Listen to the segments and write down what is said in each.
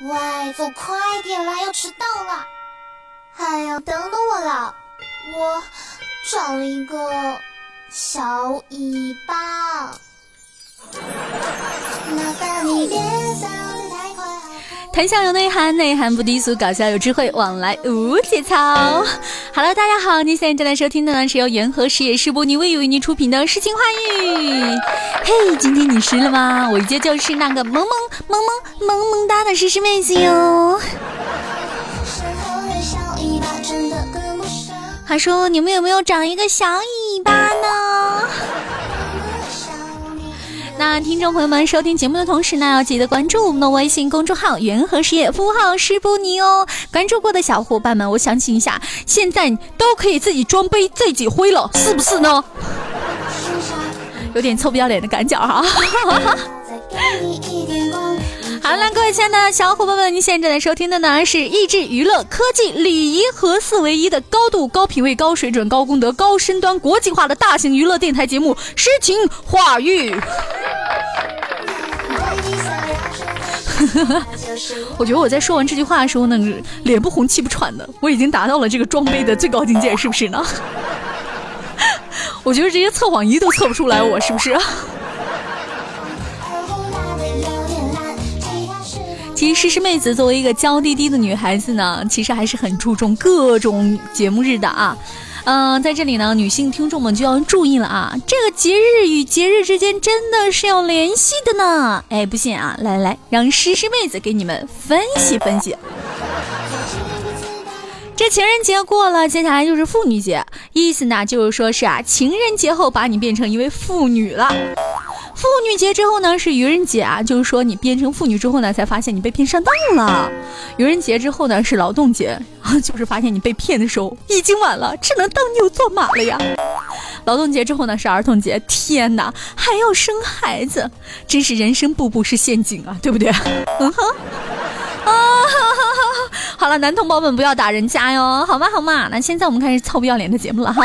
喂，走快点啦，要迟到了！哎呀，等等我啦，我长了一个小尾巴。麻烦你别走。谈笑有内涵，内涵不低俗，搞笑有智慧，往来无节操。Hello，大家好，您现在正在收听的呢是由元和实业世播尼为为您出品的《诗情画意》。嘿，今天你湿了吗？我依旧就是那个萌萌萌萌萌萌哒的诗诗妹子哟。身后的小尾巴真的跟不上。他说：“你们有没有长一个小尾巴呢？”那听众朋友们，收听节目的同时呢，要记得关注我们的微信公众号“元和实业”，服务号是不尼哦。关注过的小伙伴们，我想请一下，现在都可以自己装杯、自己挥了，是不是呢？有点臭不要脸的赶脚哈。再给你一点光。好了，各位亲爱的小伙伴们，您现在正在收听的呢是益智娱乐科技礼仪和四为一的高度、高品位、高水准、高功德、高深端、国际化的大型娱乐电台节目《诗情画意》。我觉得我在说完这句话的时候呢，脸不红气不喘的，我已经达到了这个装杯的最高境界，是不是呢？我觉得这些测谎仪都测不出来我，是不是？其实诗诗妹子作为一个娇滴滴的女孩子呢，其实还是很注重各种节目日的啊。嗯、在这里呢，女性听众们就要注意了啊，这个节日与节日之间真的是要联系的呢。哎，不信啊，来来，让诗诗妹子给你们分析分析。这情人节过了，接下来就是妇女节，意思呢就是说是啊，情人节后把你变成一位妇女了。妇女节之后呢是愚人节啊，就是说你变成妇女之后呢，才发现你被骗上当了。愚人节之后呢是劳动节啊，就是发现你被骗的时候已经晚了，只能当牛做马了呀。劳动节之后呢是儿童节，天哪，还要生孩子，真是人生步步是陷阱啊，对不对？嗯哼。啊，好了，男同胞们不要打人家哟，好吗？好吗？那现在我们开始臭不要脸的节目了哈。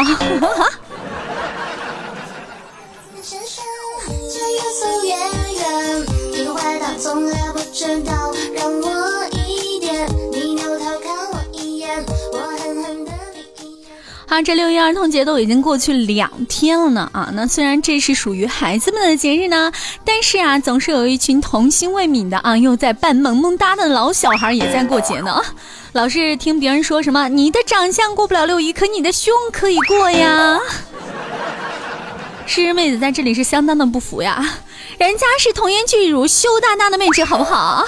从来不知道，让我一点，你扭头看我一眼，我狠狠的你一眼。好，这六一儿童节都已经过去两天了呢啊！那虽然这是属于孩子们的节日呢，但是啊，总是有一群童心未泯的啊，又在扮萌萌哒的老小孩也在过节呢。老是听别人说什么你的长相过不了六一，可你的胸可以过呀。诗诗妹子在这里是相当的不服呀，人家是童颜巨乳、羞答答的妹纸，好不好？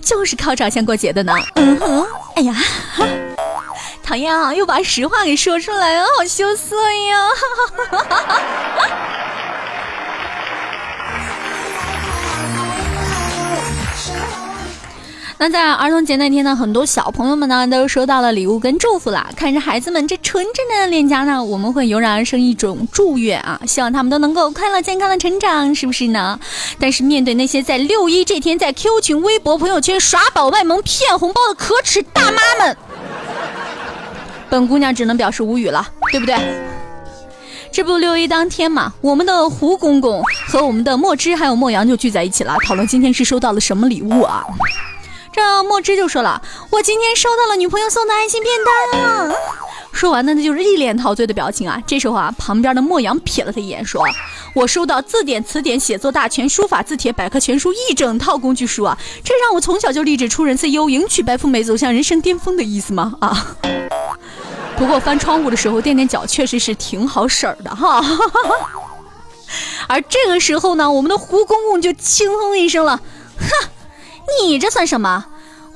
就是靠长相过节的呢。嗯哼，哎呀。唐嫣啊！又把实话给说出来了，好羞涩呀！哈哈哈哈那在儿童节那天呢，很多小朋友们呢都收到了礼物跟祝福啦。看着孩子们这纯真的脸颊呢，我们会油然而生一种祝愿啊，希望他们都能够快乐健康的成长，是不是呢？但是面对那些在六一这天在 Q 群、微博、朋友圈耍宝卖萌、骗红包的可耻大妈们，本姑娘只能表示无语了，对不对？这不六一当天嘛，我们的胡公公和我们的墨汁还有墨阳就聚在一起了，讨论今天是收到了什么礼物啊？墨汁就说了，我今天收到了女朋友送的爱心便当啊。说完呢，那就是一脸陶醉的表情啊。这时候啊，旁边的莫阳瞥了他一眼，说：“我收到字典、词典、写作大全、书法字帖、百科全书一整套工具书啊，这让我从小就立志出人 CEO，迎娶白富美，走向人生巅峰的意思吗？啊？”不过翻窗户的时候垫垫脚确实是挺好使儿的哈。而这个时候呢，我们的胡公公就轻哼一声了，哼，你这算什么？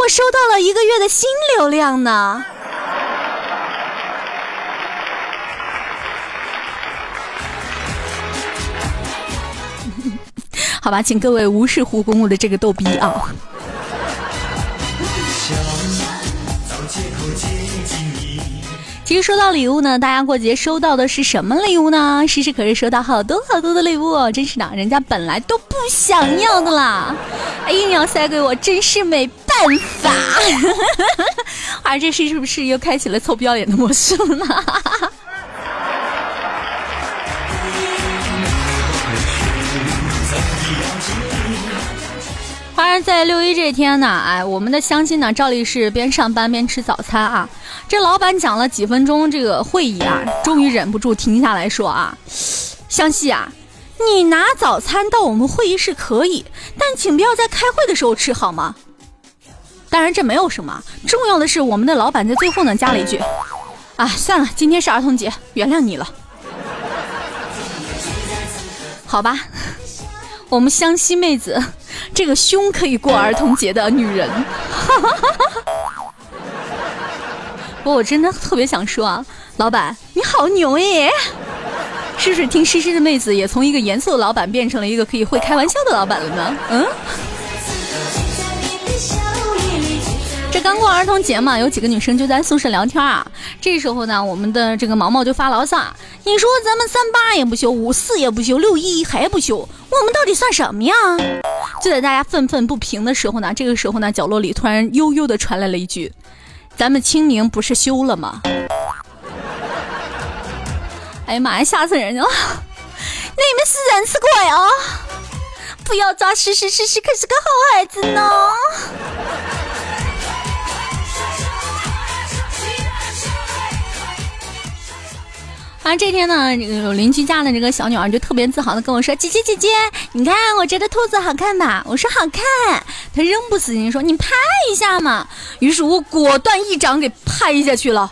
我收到了一个月的新流量呢。好吧，请各位无视胡公公的这个逗逼啊。其实收到礼物呢，大家过节收到的是什么礼物呢？诗诗可是收到好多好多的礼物哦，真是的，人家本来都不想要的啦，硬要塞给我，真是没办法。而这是是不是又开启了凑不要脸的模式了呢？当然，在六一这天呢，哎，我们的相亲呢，照例是边上班边吃早餐啊。这老板讲了几分钟这个会议啊，终于忍不住停下来说啊：“湘西啊，你拿早餐到我们会议室可以，但请不要在开会的时候吃好吗？”当然这没有什么，重要的是我们的老板在最后呢加了一句：“啊，算了，今天是儿童节，原谅你了。”好吧，我们湘西妹子，这个胸可以过儿童节的女人。不，我真的特别想说啊，老板你好牛耶！是不是听诗诗的妹子也从一个严肃的老板变成了一个可以会开玩笑的老板了呢？嗯。这刚过儿童节嘛，有几个女生就在宿舍聊天啊。这时候呢，我们的这个毛毛就发牢骚：“你说咱们三八也不休，五四也不休，六一还不休，我们到底算什么呀？”就在大家愤愤不平的时候呢，这个时候呢，角落里突然悠悠的传来了一句：“咱们清明不是休了吗？”哎呀妈呀，吓死人了！你们是人是鬼啊？不要抓诗诗，诗诗可是个好孩子呢。啊，这天呢，有邻居家的这个小女儿就特别自豪的跟我说：“姐姐姐姐，你看我这个兔子好看吧？”我说：“好看。”她仍不死心说：“你拍一下嘛。”于是我果断一掌给拍下去了，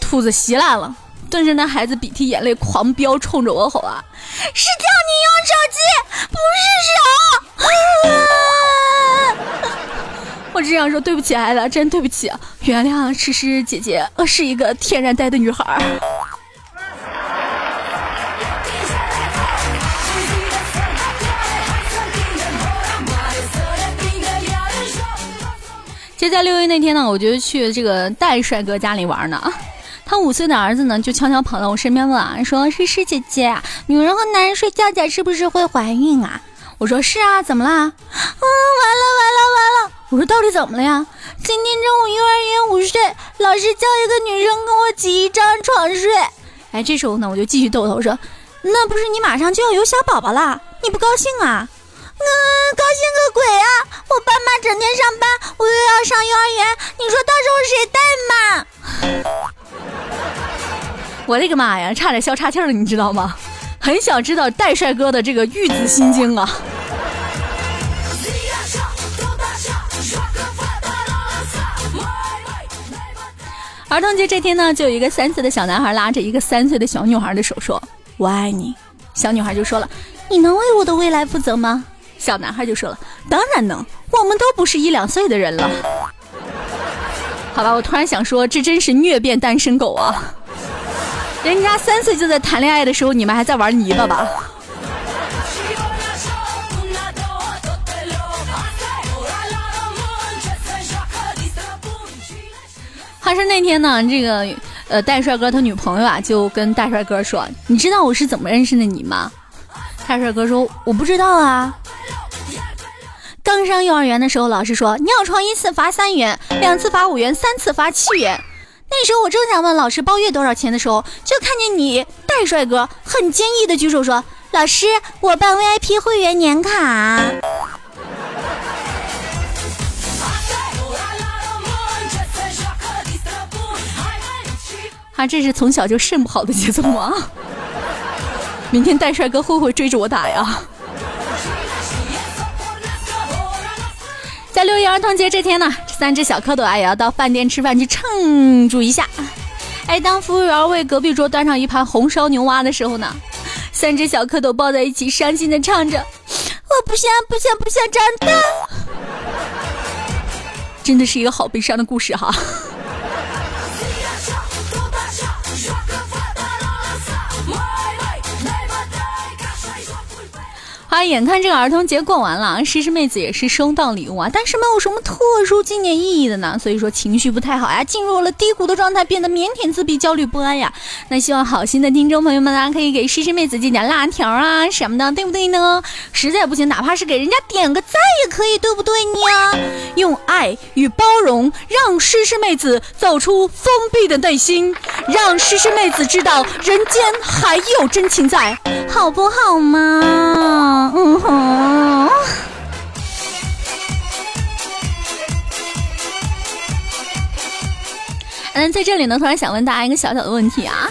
兔子稀烂了。顿时那孩子鼻涕眼泪狂飙，冲着我吼啊：“是叫你用手机，不是手！” 我只想说对不起孩子，真对不起，原谅诗诗姐姐，我是一个天然呆的女孩。在六一那天呢，我就去这个戴帅哥家里玩呢。他五岁的儿子呢，就悄悄跑到我身边问啊，说：“诗诗姐姐，女人和男人睡觉觉是不是会怀孕啊？”我说：“是啊，怎么啦？”啊，完了完了完了！我说：“到底怎么了呀？”今天中午幼儿园午睡，老师叫一个女生跟我挤一张床睡。哎，这时候呢，我就继续逗他，我说：“那不是你马上就要有小宝宝啦？你不高兴啊？”嗯，高兴个鬼啊！我爸妈整天上班，我又要上幼儿园，你说到时候谁带嘛？我的个妈呀，差点笑岔气了，你知道吗？很想知道戴帅哥的这个玉子心经啊！儿童节这天呢，就有一个三岁的小男孩拉着一个三岁的小女孩的手说：“我爱你。”小女孩就说了：“你能为我的未来负责吗？”小男孩就说了：“当然能，我们都不是一两岁的人了。”好吧，我突然想说，这真是虐变单身狗啊！人家三岁就在谈恋爱的时候，你们还在玩泥巴吧？还是那天呢，这个呃，戴帅哥他女朋友啊，就跟大帅哥说：“你知道我是怎么认识的你吗？”大帅哥说：“我不知道啊。”刚上幼儿园的时候，老师说尿床一次罚三元，两次罚五元，三次罚七元。那时候我正想问老师包月多少钱的时候，就看见你戴帅哥很坚毅的举手说：“老师，我办 VIP 会员年卡。”啊，这是从小就肾不好的节奏吗？明天戴帅哥会不会追着我打呀？在六一儿童节这天呢，三只小蝌蚪啊也要到饭店吃饭去庆祝一下。哎，当服务员为隔壁桌端上一盘红烧牛蛙的时候呢，三只小蝌蚪抱在一起，伤心的唱着：“我不想，不想，不想长大。”真的是一个好悲伤的故事哈。啊，眼看这个儿童节过完了，诗诗妹子也是收到礼物啊，但是没有什么特殊纪念意义的呢，所以说情绪不太好呀，进入了低谷的状态，变得腼腆自闭、焦虑不安呀。那希望好心的听众朋友们啊，可以给诗诗妹子寄点辣条啊什么的，对不对呢？实在不行，哪怕是给人家点个赞也可以，对不对呢？用爱与包容，让诗诗妹子走出封闭的内心，让诗诗妹子知道人间还有真情在，好不好嘛？嗯哼嗯在这里呢突然想问大家一个小小的问题啊。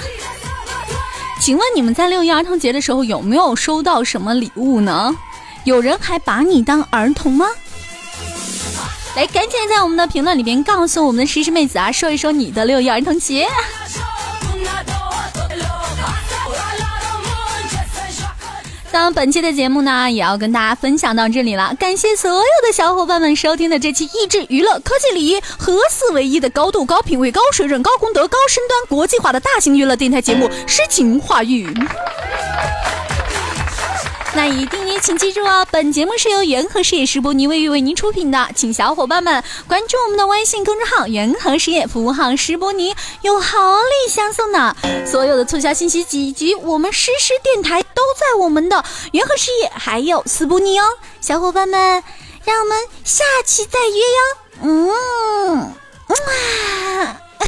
请问你们在六一儿童节的时候有没有收到什么礼物呢？有人还把你当儿童吗？来赶紧在我们的评论里面告诉我们的诗诗妹子啊说一说你的六一儿童节。那本期的节目呢，也要跟大家分享到这里了。感谢所有的小伙伴们收听的这期益智娱乐科技礼仪合四为一的高度、高品位、高水准、高功德、高深端、国际化的大型娱乐电台节目《诗情画意》。那一定！也请记住哦，本节目是由元和实业石博尼卫浴为您出品的，请小伙伴们关注我们的微信公众号“元和实业服务号”石博尼，有好礼相送呢。所有的促销信息以及我们实时电台都在我们的元和实业还有斯博尼哦，小伙伴们，让我们下期再约哟。嗯，哇，哈哈。